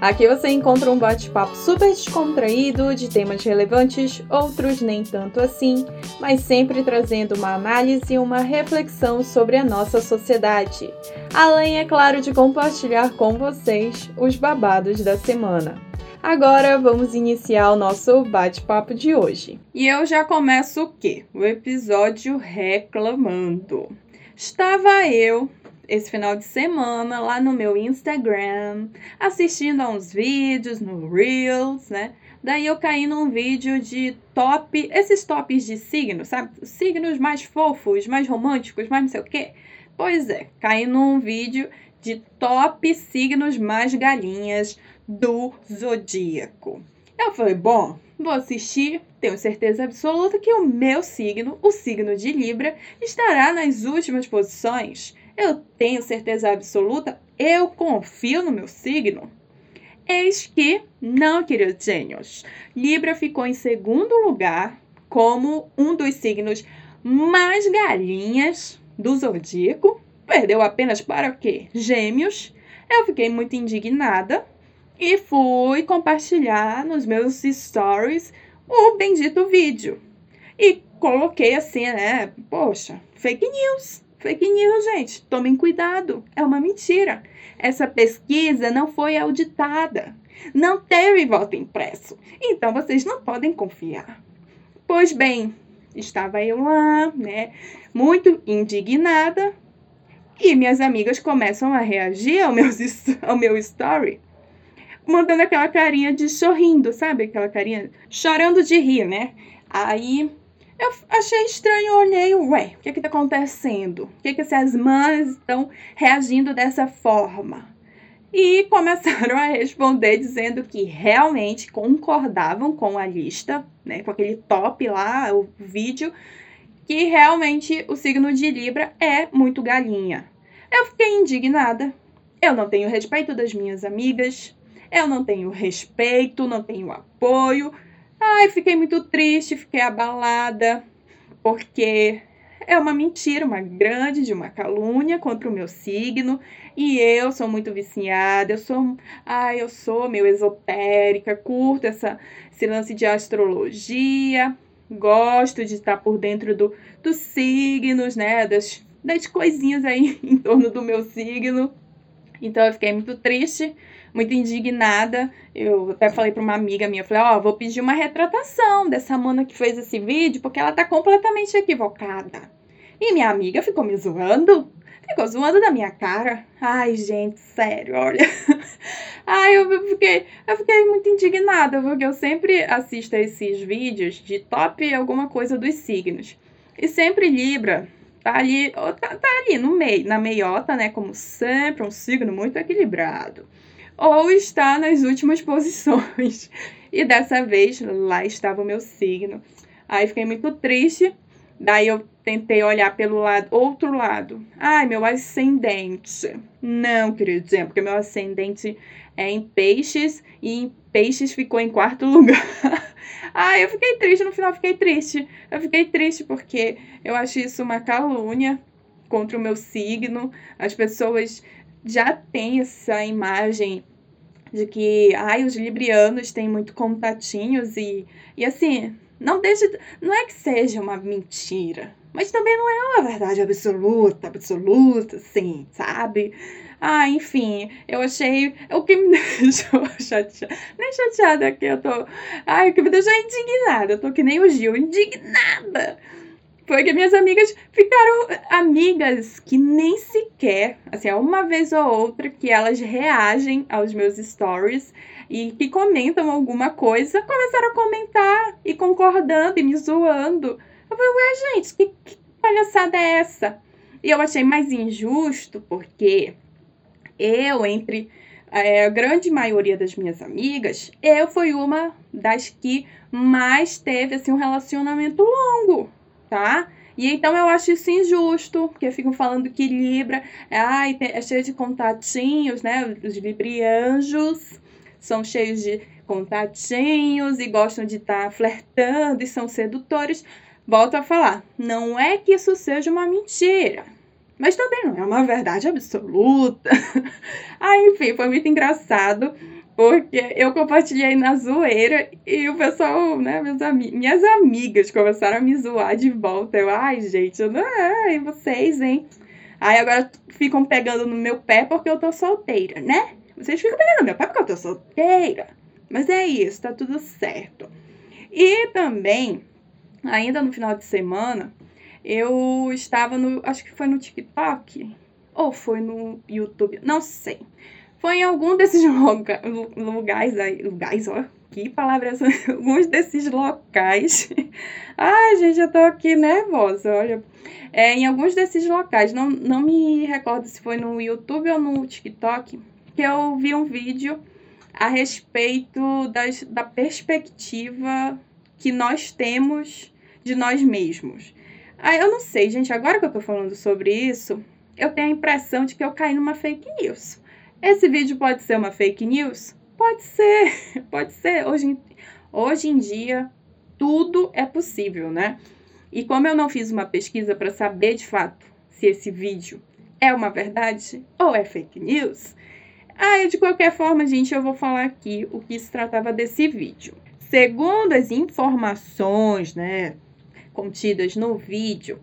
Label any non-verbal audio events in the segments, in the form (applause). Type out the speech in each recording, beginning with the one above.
Aqui você encontra um bate-papo super descontraído de temas relevantes, outros nem tanto assim, mas sempre trazendo uma análise e uma reflexão sobre a nossa sociedade. Além, é claro, de compartilhar com vocês os babados da semana. Agora vamos iniciar o nosso bate-papo de hoje. E eu já começo o quê? O episódio reclamando. Estava eu esse final de semana lá no meu Instagram, assistindo a uns vídeos no Reels, né? Daí eu caí num vídeo de top, esses tops de signos, sabe? Signos mais fofos, mais românticos, mais não sei o quê. Pois é, caí num vídeo de top signos mais galinhas do zodíaco. Eu falei, bom, vou assistir, tenho certeza absoluta que o meu signo, o signo de Libra, estará nas últimas posições. Eu tenho certeza absoluta, eu confio no meu signo. Eis que, não, queridos gênios, Libra ficou em segundo lugar como um dos signos mais galinhas do zodíaco. Perdeu apenas para o quê? Gêmeos. Eu fiquei muito indignada e fui compartilhar nos meus stories o bendito vídeo. E coloquei assim, né? Poxa, fake news. Fake news, gente. Tomem cuidado. É uma mentira. Essa pesquisa não foi auditada. Não teve voto impresso. Então vocês não podem confiar. Pois bem, estava eu lá, né? Muito indignada. E minhas amigas começam a reagir ao meu, (laughs) ao meu story mandando aquela carinha de sorrindo, sabe? Aquela carinha chorando de rir, né? Aí eu achei estranho, olhei, ué, o que que tá acontecendo? Por que que essas mães estão reagindo dessa forma? E começaram a responder dizendo que realmente concordavam com a lista, né, com aquele top lá, o vídeo, que realmente o signo de Libra é muito galinha. Eu fiquei indignada. Eu não tenho respeito das minhas amigas, eu não tenho respeito, não tenho apoio. Ai, fiquei muito triste, fiquei abalada, porque é uma mentira, uma grande de uma calúnia contra o meu signo, e eu sou muito viciada, eu sou, ai, eu sou meio esotérica, curto essa esse lance de astrologia, gosto de estar por dentro do, dos signos, né, das, das coisinhas aí (laughs) em torno do meu signo. Então eu fiquei muito triste muito indignada. Eu até falei para uma amiga minha, falei, ó, oh, vou pedir uma retratação dessa mana que fez esse vídeo, porque ela tá completamente equivocada. E minha amiga ficou me zoando, ficou zoando da minha cara. Ai, gente, sério, olha. (laughs) Ai, eu fiquei, eu fiquei muito indignada, porque eu sempre assisto a esses vídeos de top alguma coisa dos signos. E sempre Libra tá ali, tá, tá ali no meio, na meiota, né? Como sempre, um signo muito equilibrado ou está nas últimas posições. (laughs) E dessa vez lá estava o meu signo. Aí fiquei muito triste. Daí eu tentei olhar pelo lado, outro lado. Ai, meu ascendente. Não, queridinha, porque meu ascendente é em peixes e em peixes ficou em quarto lugar. Ai, (laughs) eu fiquei triste, no final fiquei triste. Eu fiquei triste porque eu acho isso uma calúnia contra o meu signo. As pessoas já têm essa imagem de que ai, os librianos têm muito contatinhos e, e assim, não deixa. Não é que seja uma mentira, mas também não é uma verdade absoluta, absoluta, sim, sabe? Ah, enfim, eu achei. O que me (laughs) deixou chateada. Nem chateada aqui, eu tô. Ai, o que me deixou indignada. Eu tô que nem o Gil, indignada foi que minhas amigas ficaram amigas que nem sequer, assim, uma vez ou outra que elas reagem aos meus stories e que comentam alguma coisa, começaram a comentar e concordando e me zoando. Eu falei, ué, gente, que, que palhaçada é essa? E eu achei mais injusto porque eu, entre é, a grande maioria das minhas amigas, eu fui uma das que mais teve assim, um relacionamento longo tá? E então eu acho isso injusto, porque ficam falando que Libra ai, é cheio de contatinhos, né? Os librianjos são cheios de contatinhos e gostam de estar tá flertando e são sedutores. Volto a falar, não é que isso seja uma mentira, mas também não é uma verdade absoluta. (laughs) ah, enfim, foi muito engraçado porque eu compartilhei na zoeira e o pessoal, né, ami minhas amigas começaram a me zoar de volta. Eu, ai, gente, eu não, ai, vocês, hein? Aí agora ficam pegando no meu pé porque eu tô solteira, né? Vocês ficam pegando no meu pé porque eu tô solteira. Mas é isso, tá tudo certo. E também, ainda no final de semana, eu estava no. Acho que foi no TikTok. Ou foi no YouTube, não sei foi em algum desses (laughs) loca lugares aí. Lugares, ó. Que palavras (laughs) Alguns desses locais. (laughs) Ai, gente, eu tô aqui nervosa, olha. É, em alguns desses locais, não, não me recordo se foi no YouTube ou no TikTok, que eu vi um vídeo a respeito das, da perspectiva que nós temos de nós mesmos. Ah, eu não sei, gente, agora que eu tô falando sobre isso, eu tenho a impressão de que eu caí numa fake news. Esse vídeo pode ser uma fake news? Pode ser, (laughs) pode ser. Hoje, hoje em dia, tudo é possível, né? E como eu não fiz uma pesquisa para saber de fato se esse vídeo é uma verdade ou é fake news, aí de qualquer forma, gente, eu vou falar aqui o que se tratava desse vídeo. Segundo as informações, né, contidas no vídeo,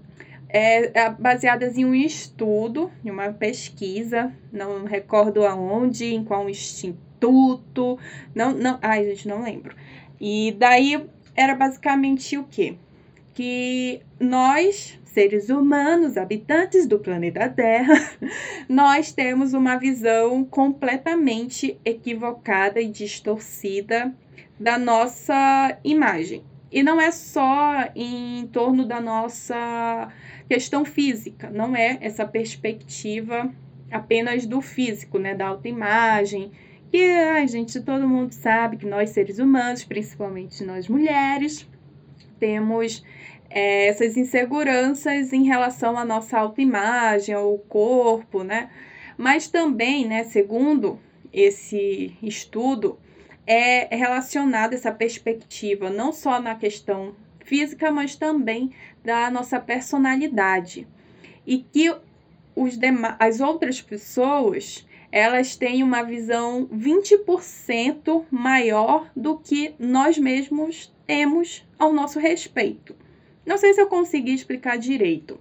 é, é, baseadas em um estudo, em uma pesquisa, não recordo aonde, em qual instituto, não, não, ai gente, não lembro. E daí era basicamente o quê? Que nós, seres humanos, habitantes do planeta Terra, (laughs) nós temos uma visão completamente equivocada e distorcida da nossa imagem. E não é só em torno da nossa questão física, não é essa perspectiva apenas do físico, né, da autoimagem, que a gente, todo mundo sabe que nós seres humanos, principalmente nós mulheres, temos é, essas inseguranças em relação à nossa autoimagem, ao corpo, né? Mas também, né, segundo esse estudo, é relacionada essa perspectiva não só na questão física, mas também da nossa personalidade. E que os as outras pessoas elas têm uma visão 20% maior do que nós mesmos temos ao nosso respeito. Não sei se eu consegui explicar direito.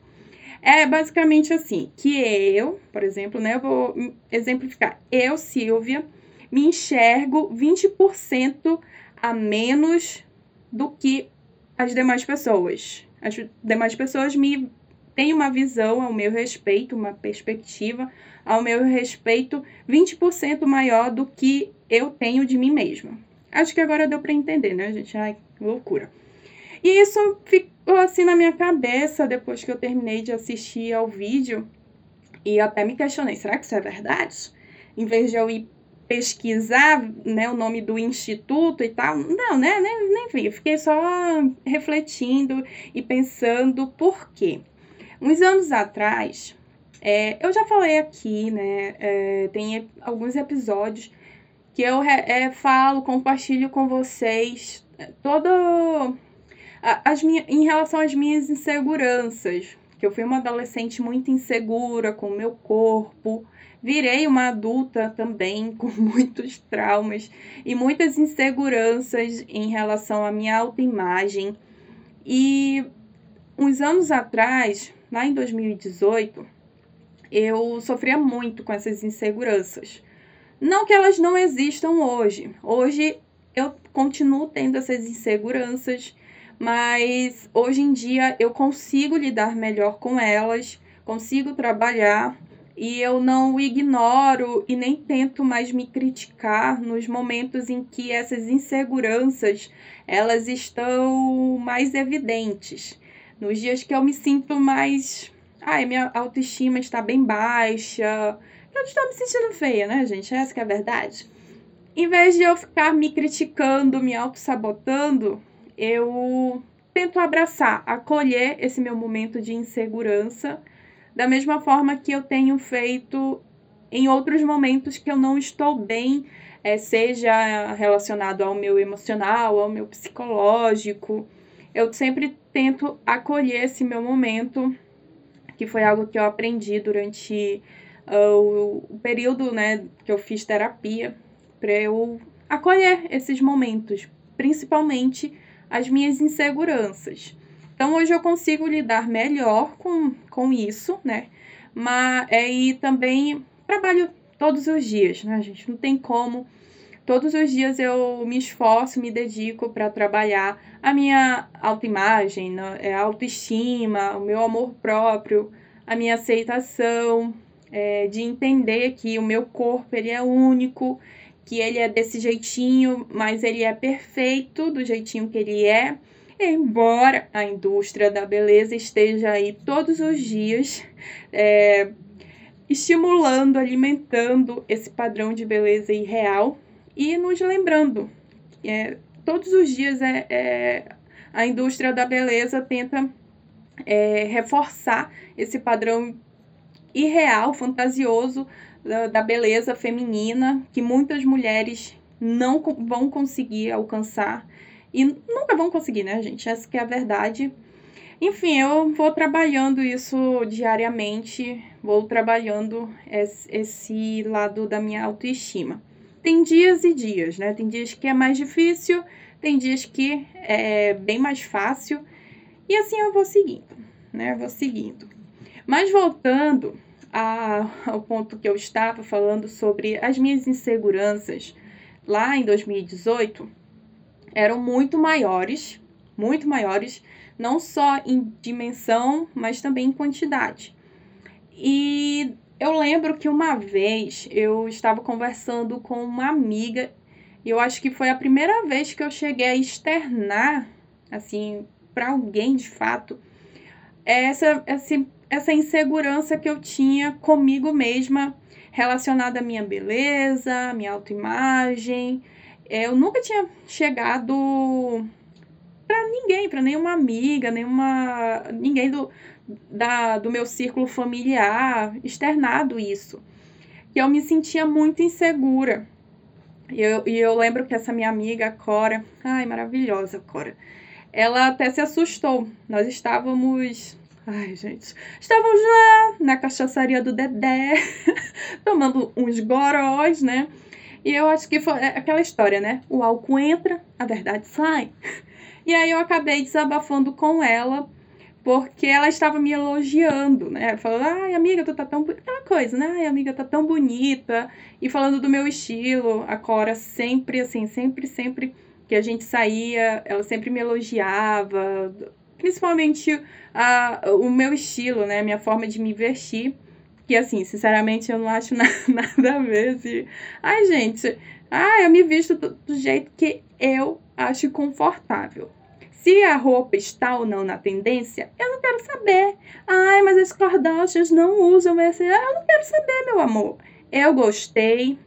É basicamente assim, que eu, por exemplo, né, eu vou exemplificar. Eu, Silvia, me enxergo 20% a menos do que as demais pessoas. As demais pessoas me têm uma visão ao meu respeito, uma perspectiva ao meu respeito 20% maior do que eu tenho de mim mesma. Acho que agora deu para entender, né, gente? Ai, loucura. E isso ficou assim na minha cabeça depois que eu terminei de assistir ao vídeo. E até me questionei, será que isso é verdade? Em vez de eu ir pesquisar né, o nome do instituto e tal. Não, né? Nem, nem vi. Fiquei só refletindo e pensando por quê. Uns anos atrás, é, eu já falei aqui, né? É, tem alguns episódios que eu é, falo, compartilho com vocês é, todo as minhas, em relação às minhas inseguranças. Que eu fui uma adolescente muito insegura com o meu corpo, Virei uma adulta também (laughs) com muitos traumas e muitas inseguranças em relação à minha autoimagem. E uns anos atrás, lá em 2018, eu sofria muito com essas inseguranças. Não que elas não existam hoje. Hoje eu continuo tendo essas inseguranças, mas hoje em dia eu consigo lidar melhor com elas, consigo trabalhar e eu não ignoro e nem tento mais me criticar nos momentos em que essas inseguranças elas estão mais evidentes. Nos dias que eu me sinto mais, ai, minha autoestima está bem baixa, eu estou me sentindo feia, né, gente? Essa que é a verdade. Em vez de eu ficar me criticando, me auto-sabotando, eu tento abraçar, acolher esse meu momento de insegurança, da mesma forma que eu tenho feito em outros momentos que eu não estou bem, é, seja relacionado ao meu emocional, ao meu psicológico. Eu sempre tento acolher esse meu momento, que foi algo que eu aprendi durante uh, o, período né, que eu fiz terapia, para eu acolher esses momentos, principalmente as minhas inseguranças. Então hoje eu consigo lidar melhor com, com isso, né? Mas é, e também trabalho todos os dias, né, gente? Não tem como. Todos os dias eu me esforço, me dedico para trabalhar a minha autoimagem, né? É, a autoestima, o meu amor próprio, a minha aceitação, é, de entender que o meu corpo ele é único, que ele é desse jeitinho, mas ele é perfeito do jeitinho que ele é. Embora a indústria da beleza esteja aí todos os dias é, estimulando, alimentando esse padrão de beleza irreal e nos lembrando. É, todos os dias é, é, a indústria da beleza tenta é, reforçar esse padrão irreal, fantasioso da, da beleza feminina que muitas mulheres não vão conseguir alcançar e nunca vão conseguir, né, gente? Essa que é a verdade. Enfim, eu vou trabalhando isso diariamente, vou trabalhando esse lado da minha autoestima. Tem dias e dias, né? Tem dias que é mais difícil, tem dias que é bem mais fácil. E assim eu vou seguindo, né? Eu vou seguindo. Mas voltando a, ao ponto que eu estava falando sobre as minhas inseguranças lá em 2018, eram muito maiores, muito maiores não só em dimensão, mas também em quantidade. E eu lembro que uma vez eu estava conversando com uma amiga, e eu acho que foi a primeira vez que eu cheguei a externar, assim, para alguém de fato, essa, essa, essa insegurança que eu tinha comigo mesma relacionada à minha beleza, à minha autoimagem. Eu nunca tinha chegado para ninguém, para nenhuma amiga, nenhuma ninguém do, da, do meu círculo familiar externado isso. E eu me sentia muito insegura. E eu, e eu lembro que essa minha amiga, Cora, ai, maravilhosa, Cora, ela até se assustou. Nós estávamos. Ai, gente. Estávamos lá na cachaçaria do Dedé, (laughs) tomando uns gorós, né? E eu acho que foi aquela história, né? O álcool entra, a verdade sai. E aí eu acabei desabafando com ela, porque ela estava me elogiando, né? Falando, ai, amiga, tu tá tão. Aquela coisa, né? Ai, amiga, tá tão bonita. E falando do meu estilo, a Cora sempre, assim, sempre, sempre que a gente saía, ela sempre me elogiava, principalmente a, o meu estilo, né? Minha forma de me vestir. Que, assim, sinceramente, eu não acho (laughs) nada, nada a ver. Assim. Ai, gente, ai, eu me visto do, do jeito que eu acho confortável. Se a roupa está ou não na tendência, eu não quero saber. Ai, mas as Kardashians não usam esse. Eu não quero saber, meu amor. Eu gostei,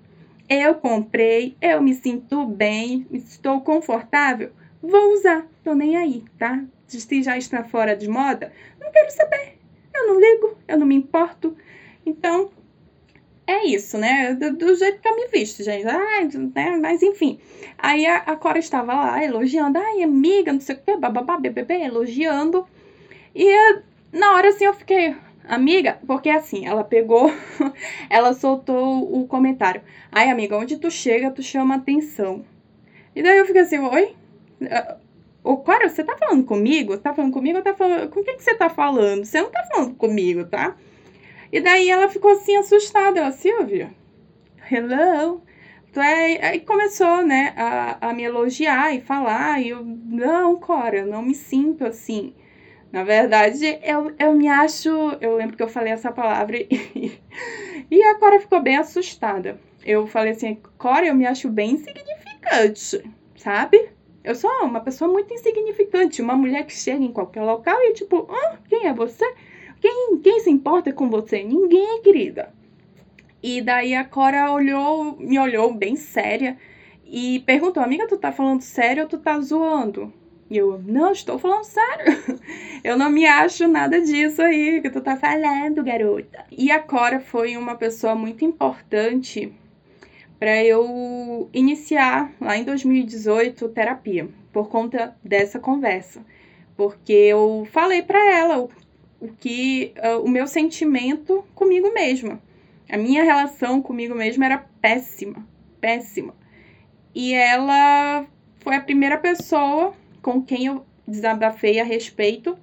eu comprei, eu me sinto bem, estou confortável, vou usar. Tô nem aí, tá? Se já está fora de moda, não quero saber. Eu não ligo, eu não me importo. Então, é isso, né? Do, do, jeito que eu me visto, gente. Ai, né? Mas enfim. Aí a, a Cora estava lá elogiando. Ai, amiga, não sei o que, bababá, bebê, elogiando. E na hora assim eu fiquei, amiga, porque assim, ela pegou, (laughs) ela soltou o comentário. Ai, amiga, onde tu chega, tu chama atenção. E daí eu fiquei assim, oi? Ô, Cora, você tá falando comigo? Tá falando comigo ou tá falando. Com quem que você tá falando? Você não tá falando comigo, tá? E daí ela ficou assim assustada, ela, Silvia, hello? Tu é... Aí começou, né, a, a me elogiar e falar, e eu, não, Cora, eu não me sinto assim. Na verdade, eu, eu me acho. Eu lembro que eu falei essa palavra e, (laughs) e a Cora ficou bem assustada. Eu falei assim, Cora, eu me acho bem insignificante, sabe? Eu sou uma pessoa muito insignificante, uma mulher que chega em qualquer local e tipo, ah, quem é você? Quem, quem se importa com você? Ninguém, querida. E daí a Cora olhou, me olhou bem séria e perguntou: Amiga, tu tá falando sério ou tu tá zoando? E eu, não, estou falando sério. (laughs) Eu não me acho nada disso aí que tu tá falando, garota. E a Cora foi uma pessoa muito importante para eu iniciar lá em 2018 terapia, por conta dessa conversa. Porque eu falei para ela o, o que uh, o meu sentimento comigo mesma. A minha relação comigo mesma era péssima, péssima. E ela foi a primeira pessoa com quem eu desabafei a respeito.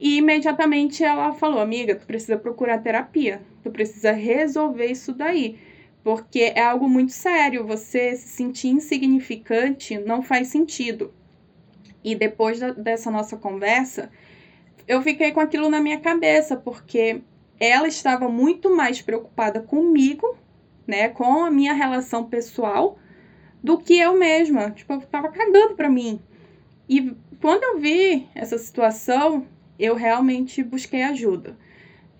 E imediatamente ela falou: Amiga, tu precisa procurar terapia, tu precisa resolver isso daí, porque é algo muito sério. Você se sentir insignificante não faz sentido. E depois da, dessa nossa conversa, eu fiquei com aquilo na minha cabeça, porque ela estava muito mais preocupada comigo, né, com a minha relação pessoal, do que eu mesma. Tipo, eu tava cagando pra mim. E quando eu vi essa situação, eu realmente busquei ajuda.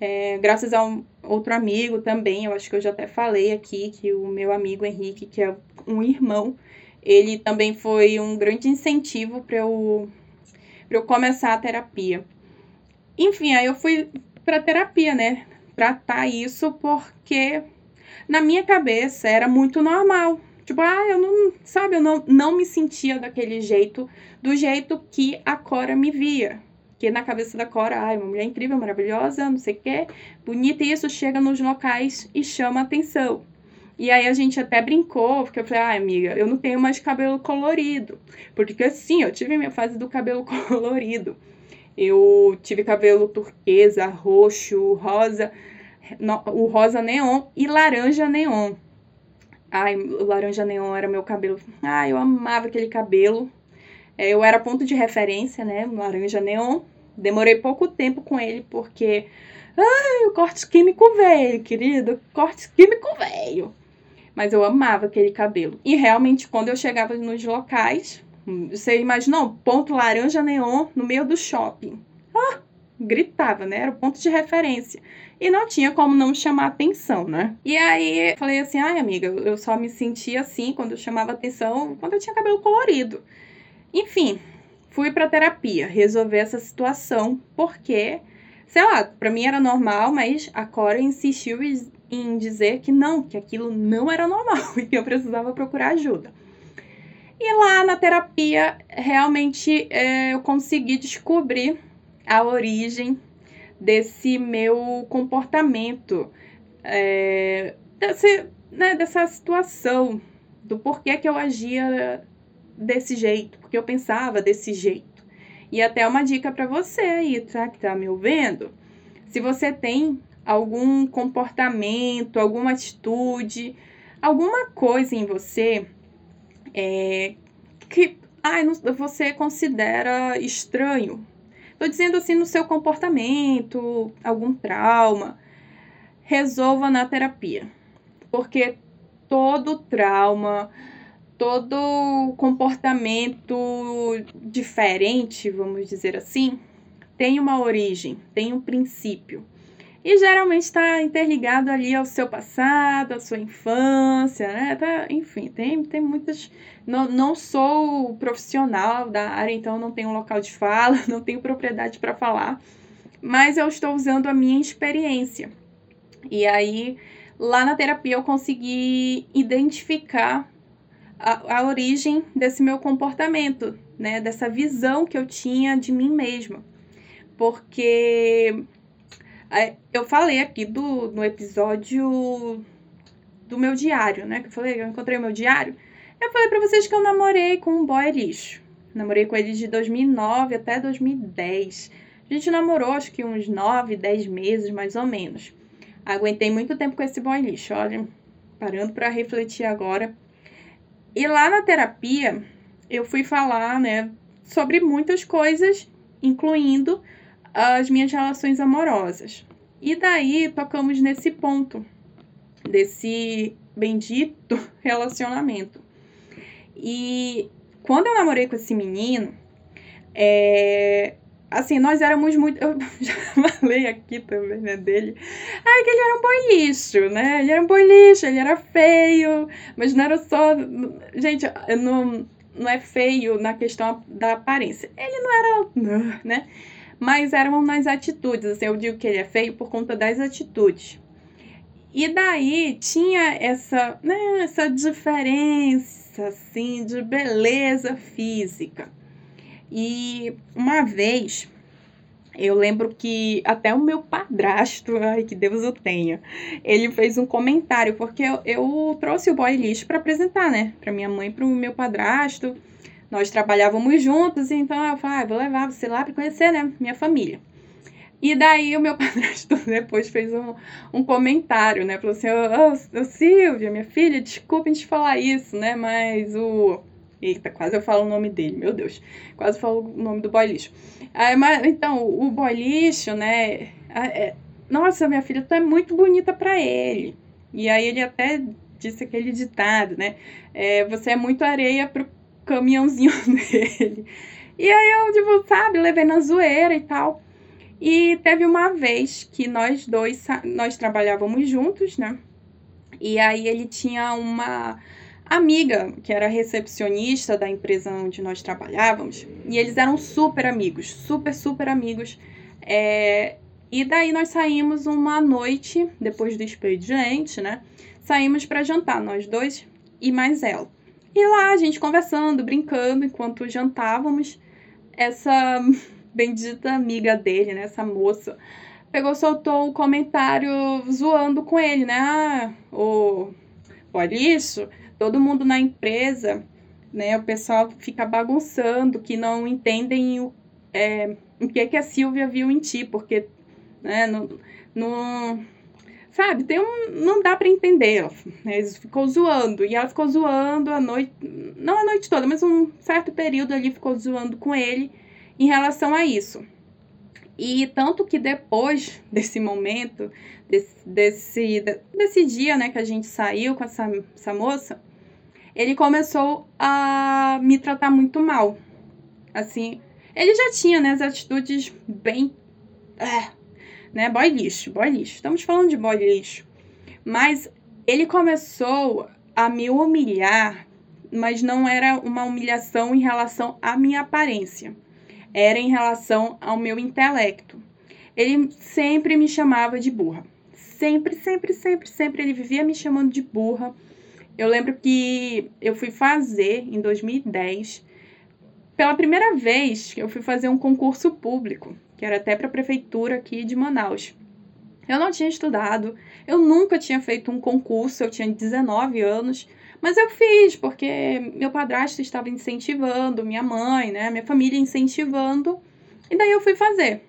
É, graças a um outro amigo também, eu acho que eu já até falei aqui, que o meu amigo Henrique, que é um irmão, ele também foi um grande incentivo para eu, eu começar a terapia. Enfim, aí eu fui para terapia, né? Tratar isso porque na minha cabeça era muito normal. Tipo, ah, eu não, sabe, eu não, não me sentia daquele jeito, do jeito que a Cora me via. Que na cabeça da Cora, ai, uma mulher incrível, maravilhosa, não sei o quê, bonita, e isso chega nos locais e chama atenção. E aí a gente até brincou, porque eu falei, ai, amiga, eu não tenho mais cabelo colorido. Porque sim, eu tive minha fase do cabelo (laughs) colorido. Eu tive cabelo turquesa, roxo, rosa, o rosa neon e laranja neon. Ai, laranja neon era meu cabelo. Ai, eu amava aquele cabelo. É, eu era ponto de referência, né? Laranja neon. Demorei pouco tempo com ele porque. Ai, o corte químico veio, querido. Corte químico veio. Mas eu amava aquele cabelo. E realmente, quando eu chegava nos locais, você imaginou? Ponto laranja neon no meio do shopping. Ah, gritava, né? Era o ponto de referência. E não tinha como não chamar atenção, né? E aí falei assim: ai, amiga, eu só me sentia assim quando eu chamava atenção quando eu tinha cabelo colorido. Enfim, fui pra terapia resolver essa situação, porque, sei lá, pra mim era normal, mas a Cora insistiu em dizer que não, que aquilo não era normal (laughs) e que eu precisava procurar ajuda. E lá na terapia, realmente é, eu consegui descobrir a origem desse meu comportamento, é, desse, né, dessa situação, do porquê que eu agia desse jeito, porque eu pensava desse jeito. E até uma dica para você aí, tá? Que tá me ouvindo. Se você tem algum comportamento, alguma atitude, alguma coisa em você é, que ai, você considera estranho, Estou dizendo assim no seu comportamento, algum trauma. Resolva na terapia. Porque todo trauma, todo comportamento diferente, vamos dizer assim, tem uma origem, tem um princípio. E geralmente está interligado ali ao seu passado, à sua infância, né? Tá, enfim, tem, tem muitas. Não, não sou profissional da área, então não tenho local de fala, (laughs) não tenho propriedade para falar, mas eu estou usando a minha experiência. E aí, lá na terapia, eu consegui identificar a, a origem desse meu comportamento, né? Dessa visão que eu tinha de mim mesma. Porque eu falei aqui do, no episódio do meu diário, né? Que eu falei, eu encontrei o meu diário. Eu falei pra vocês que eu namorei com um boy lixo. Namorei com ele de 2009 até 2010. A gente namorou acho que uns 9, 10 meses mais ou menos. Aguentei muito tempo com esse boy lixo, olha, parando para refletir agora. E lá na terapia, eu fui falar, né, sobre muitas coisas, incluindo as minhas relações amorosas. E daí tocamos nesse ponto, desse bendito (laughs) relacionamento. E quando eu namorei com esse menino, é, assim, nós éramos muito. Eu (laughs) já falei aqui também, né, dele. Ai, que ele era um boi lixo, né? Ele era um boi lixo, ele era feio, mas não era só. Gente, não, não é feio na questão da aparência. Ele não era, né? Mas eram nas atitudes. Eu digo que ele é feio por conta das atitudes. E daí tinha essa, né, essa diferença assim de beleza física. E uma vez eu lembro que até o meu padrasto, ai que Deus o tenha, ele fez um comentário, porque eu, eu trouxe o boy lixo para apresentar, né? Para minha mãe para o meu padrasto. Nós trabalhávamos juntos, então eu falei, ah, vou levar você lá para conhecer, né? Minha família. E daí o meu (laughs) padrasto depois fez um, um comentário, né? Falou assim, ô, oh, oh, Silvia, minha filha, desculpa te falar isso, né? Mas o Eita, quase eu falo o nome dele, meu Deus. Quase falo o nome do boy lixo. Mas, então, o boy lixo, né? É, nossa, minha filha, tu é muito bonita para ele. E aí ele até disse aquele ditado, né? É, você é muito areia pro caminhãozinho (laughs) dele. E aí eu, tipo, sabe, levei na zoeira e tal. E teve uma vez que nós dois, nós trabalhávamos juntos, né? E aí ele tinha uma amiga, que era recepcionista da empresa onde nós trabalhávamos, e eles eram super amigos, super, super amigos. É, e daí nós saímos uma noite, depois do expediente, né? Saímos para jantar, nós dois e mais ela. E lá a gente conversando, brincando, enquanto jantávamos, essa (laughs) bendita amiga dele, né? Essa moça, pegou, soltou um comentário zoando com ele, né? Ah, o. Olha isso todo mundo na empresa, né, o pessoal fica bagunçando, que não entendem o, é, o que, é que a Silvia viu em ti, porque, né, não, não sabe, tem um, não dá para entender, né, eles ficou zoando, e ela ficou zoando a noite, não a noite toda, mas um certo período ali ficou zoando com ele em relação a isso. E tanto que depois desse momento, desse, desse, desse dia né, que a gente saiu com essa, essa moça, ele começou a me tratar muito mal. Assim, ele já tinha né, as atitudes bem. É, né, boy lixo, boy lixo. Estamos falando de boy lixo. Mas ele começou a me humilhar, mas não era uma humilhação em relação à minha aparência era em relação ao meu intelecto. Ele sempre me chamava de burra. Sempre, sempre, sempre, sempre ele vivia me chamando de burra. Eu lembro que eu fui fazer em 2010, pela primeira vez, eu fui fazer um concurso público, que era até para a prefeitura aqui de Manaus. Eu não tinha estudado, eu nunca tinha feito um concurso, eu tinha 19 anos, mas eu fiz porque meu padrasto estava incentivando, minha mãe, né, minha família incentivando, e daí eu fui fazer.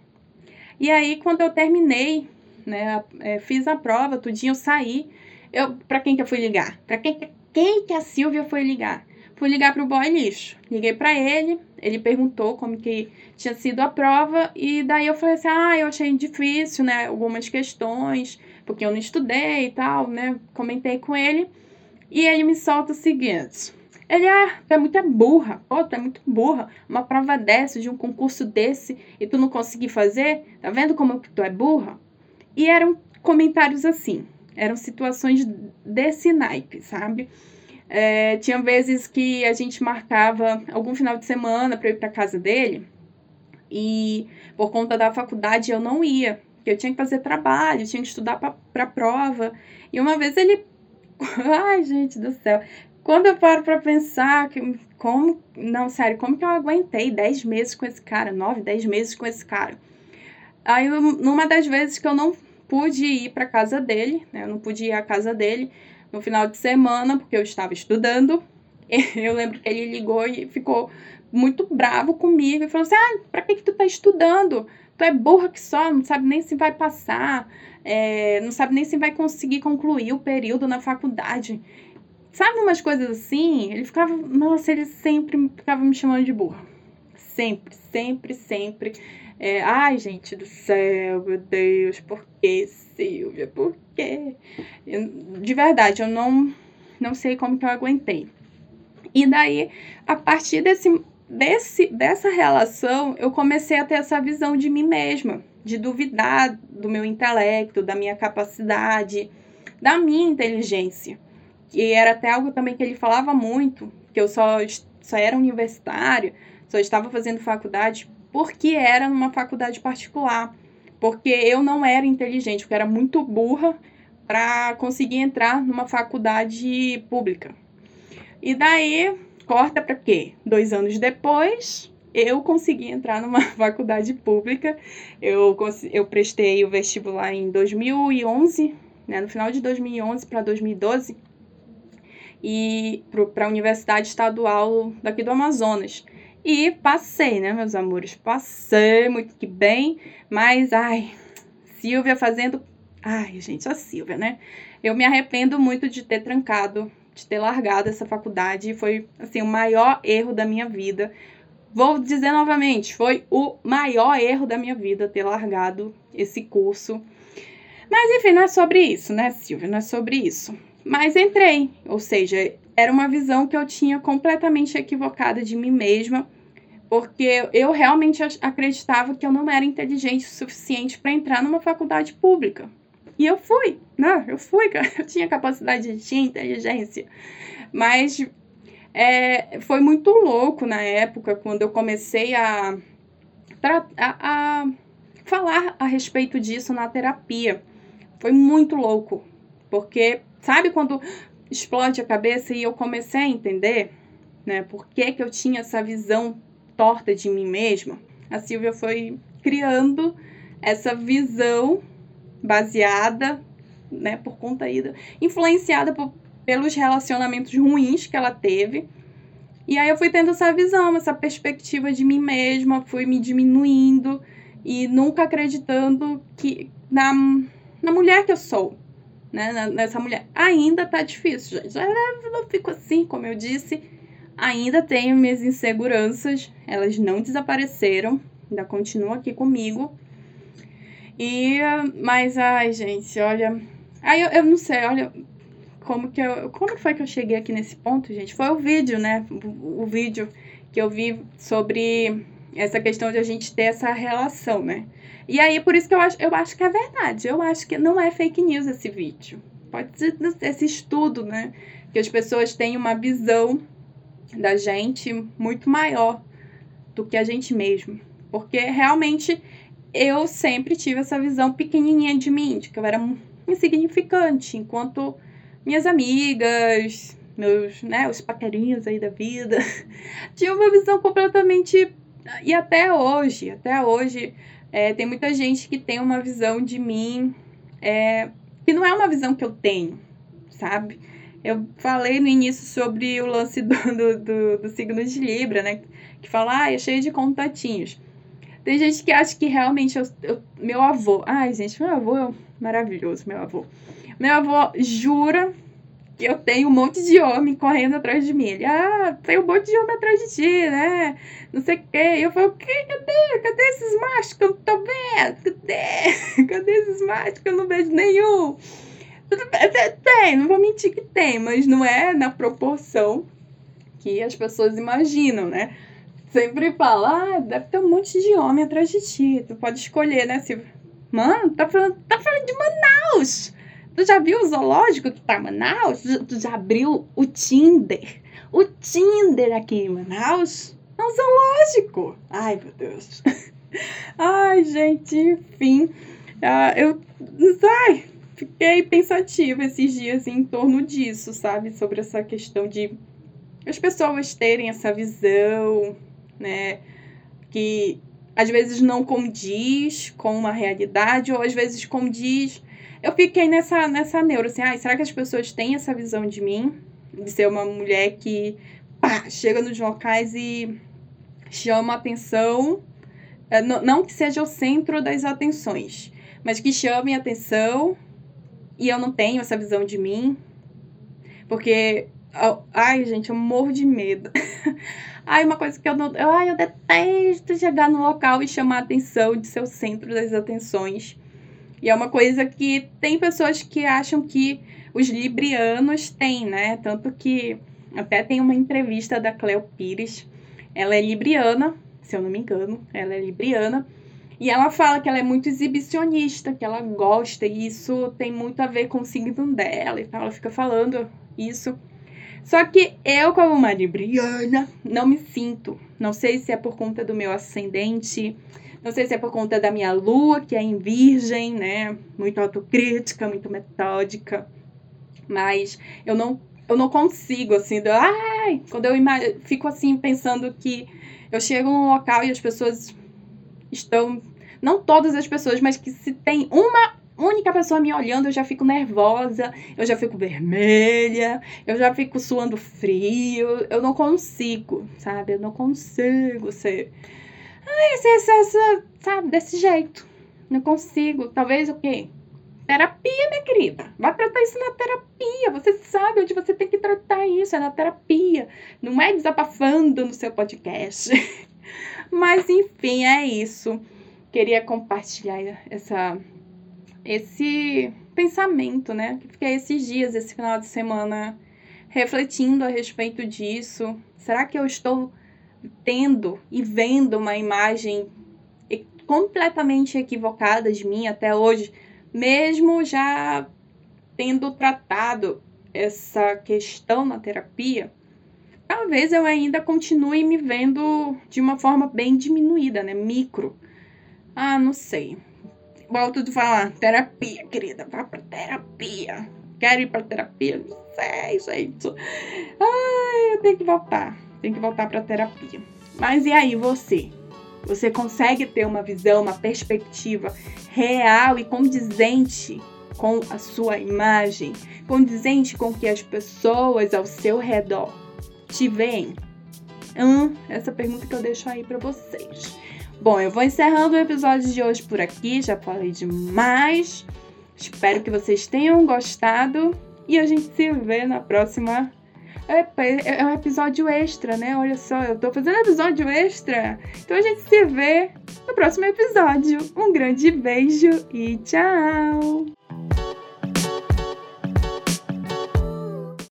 E aí, quando eu terminei, né, é, fiz a prova, tudinho, eu saí, eu, para quem que eu fui ligar? Para quem, quem que a Silvia foi ligar? Fui ligar para o boy lixo. Liguei para ele, ele perguntou como que tinha sido a prova e daí eu falei assim: "Ah, eu achei difícil, né, algumas questões, porque eu não estudei e tal, né? Comentei com ele. E ele me solta o seguinte: ele, ah, tu é muito burra, pô, tu é muito burra. Uma prova dessa, de um concurso desse, e tu não conseguir fazer, tá vendo como tu é burra? E eram comentários assim, eram situações desse naipe, sabe? É, tinha vezes que a gente marcava algum final de semana para ir para casa dele, e por conta da faculdade eu não ia, porque eu tinha que fazer trabalho, tinha que estudar para prova. E uma vez ele (laughs) Ai, gente do céu. Quando eu paro pra pensar que como, não, sério, como que eu aguentei 10 meses com esse cara, 9, 10 meses com esse cara? Aí, numa das vezes que eu não pude ir para casa dele, né, eu não pude ir à casa dele no final de semana, porque eu estava estudando, (laughs) eu lembro que ele ligou e ficou muito bravo comigo e falou assim: Ah, pra que, que tu tá estudando? Tu é burra que só, não sabe nem se vai passar é, não sabe nem se vai conseguir concluir o período na faculdade. Sabe umas coisas assim? Ele ficava, nossa, ele sempre ficava me chamando de burra. Sempre, sempre, sempre. É, ai, gente do céu, meu Deus, por que, Silvia? Por quê? Eu, de verdade, eu não, não sei como que eu aguentei. E daí, a partir desse, desse, dessa relação, eu comecei a ter essa visão de mim mesma de duvidar do meu intelecto, da minha capacidade, da minha inteligência. E era até algo também que ele falava muito, que eu só, só era universitário, só estava fazendo faculdade porque era numa faculdade particular. Porque eu não era inteligente, porque era muito burra para conseguir entrar numa faculdade pública. E daí, corta para quê? Dois anos depois, eu consegui entrar numa (laughs) faculdade pública. Eu, eu prestei o vestibular em 2011, né, no final de 2011 para 2012, e para a Universidade Estadual daqui do Amazonas. E passei, né, meus amores? Passei muito que bem, mas ai, Silvia fazendo. Ai, gente, a Silvia, né? Eu me arrependo muito de ter trancado, de ter largado essa faculdade. Foi, assim, o maior erro da minha vida. Vou dizer novamente, foi o maior erro da minha vida ter largado esse curso. Mas enfim, não é sobre isso, né, Silvia? Não é sobre isso. Mas entrei, ou seja, era uma visão que eu tinha completamente equivocada de mim mesma, porque eu realmente acreditava que eu não era inteligente o suficiente para entrar numa faculdade pública. E eu fui, né? Eu fui, (laughs) eu tinha capacidade, de tinha inteligência. Mas é, foi muito louco na época, quando eu comecei a, a, a falar a respeito disso na terapia. Foi muito louco, porque sabe quando explode a cabeça e eu comecei a entender, né, por que, que eu tinha essa visão torta de mim mesma? A Silvia foi criando essa visão baseada, né, por conta aí, influenciada por, pelos relacionamentos ruins que ela teve. E aí eu fui tendo essa visão, essa perspectiva de mim mesma, fui me diminuindo e nunca acreditando que na, na mulher que eu sou, né, nessa mulher. Ainda tá difícil, gente. Eu não fico assim, como eu disse, ainda tenho minhas inseguranças, elas não desapareceram, ainda continuam aqui comigo. E, mas, ai, gente, olha. Aí eu, eu não sei, olha, como que eu. Como foi que eu cheguei aqui nesse ponto, gente? Foi o vídeo, né? O, o vídeo que eu vi sobre essa questão de a gente ter essa relação, né? E aí, por isso que eu acho, eu acho que é verdade. Eu acho que não é fake news esse vídeo. Pode ser esse estudo, né? Que as pessoas têm uma visão da gente muito maior do que a gente mesmo. Porque realmente eu sempre tive essa visão pequenininha de mim, de que eu era insignificante, enquanto minhas amigas, meus, né, os paquerinhos aí da vida, (laughs) tinham uma visão completamente. E até hoje, até hoje, é, tem muita gente que tem uma visão de mim é, que não é uma visão que eu tenho, sabe? Eu falei no início sobre o lance do, do, do, do signo de Libra, né? Que fala, ah, é cheio de contatinhos. Tem gente que acha que realmente eu, eu, meu avô. Ai, gente, meu avô é maravilhoso, meu avô. Meu avô jura que eu tenho um monte de homem correndo atrás de mim. Ele, ah, tem um monte de homem atrás de ti, né? Não sei o quê. E eu falei, o? Cadê? Cadê esses machos que eu não tô vendo? Cadê? (laughs) Cadê esses machos que eu não vejo nenhum? Tem, não vou mentir que tem, mas não é na proporção que as pessoas imaginam, né? Sempre fala, ah, deve ter um monte de homem atrás de ti. Tu pode escolher, né, Silvia? Mano, tá falando, tá falando de Manaus! Tu já viu o zoológico que tá em Manaus? Tu já abriu o Tinder? O Tinder aqui em Manaus? É um zoológico! Ai, meu Deus. (laughs) Ai, gente, enfim. Uh, eu, ai, fiquei pensativa esses dias em torno disso, sabe? Sobre essa questão de as pessoas terem essa visão, né? Que às vezes não condiz com uma realidade, ou às vezes condiz eu fiquei nessa, nessa neuro, assim, ah, será que as pessoas têm essa visão de mim? De ser uma mulher que pá, chega nos locais e chama atenção, é, não que seja o centro das atenções, mas que chame atenção e eu não tenho essa visão de mim, porque, ai, gente, eu morro de medo. (laughs) ai, uma coisa que eu não, ai, eu detesto chegar no local e chamar atenção de ser o centro das atenções. E é uma coisa que tem pessoas que acham que os librianos têm, né? Tanto que até tem uma entrevista da Cleo Pires. Ela é libriana, se eu não me engano, ela é libriana. E ela fala que ela é muito exibicionista, que ela gosta, e isso tem muito a ver com o signo dela e tal. Ela fica falando isso. Só que eu, como uma libriana, não me sinto. Não sei se é por conta do meu ascendente, não sei se é por conta da minha lua, que é em virgem, né? Muito autocrítica, muito metódica. Mas eu não, eu não consigo, assim, do, ai, quando eu fico assim pensando que eu chego num local e as pessoas estão. Não todas as pessoas, mas que se tem uma única pessoa me olhando, eu já fico nervosa, eu já fico vermelha, eu já fico suando frio, eu não consigo, sabe? Eu não consigo ser. Ser, ser, sabe, desse jeito. Não consigo. Talvez o quê? Terapia, minha querida. Vai tratar isso na terapia. Você sabe onde você tem que tratar isso, é na terapia. Não é desabafando no seu podcast. (laughs) Mas enfim, é isso. Queria compartilhar essa esse pensamento, né? Que fiquei esses dias, esse final de semana, refletindo a respeito disso. Será que eu estou tendo e vendo uma imagem completamente equivocada de mim até hoje, mesmo já tendo tratado essa questão na terapia? Talvez eu ainda continue me vendo de uma forma bem diminuída, né? Micro. Ah, não sei volto a falar, terapia, querida, vá pra terapia. Quero ir pra terapia? Não sei, gente. Ai, eu tenho que voltar. Tenho que voltar pra terapia. Mas e aí, você? Você consegue ter uma visão, uma perspectiva real e condizente com a sua imagem, condizente com o que as pessoas ao seu redor te veem? Hum, essa pergunta que eu deixo aí para vocês. Bom, eu vou encerrando o episódio de hoje por aqui, já falei demais. Espero que vocês tenham gostado e a gente se vê na próxima. É, é um episódio extra, né? Olha só, eu tô fazendo episódio extra. Então a gente se vê no próximo episódio. Um grande beijo e tchau!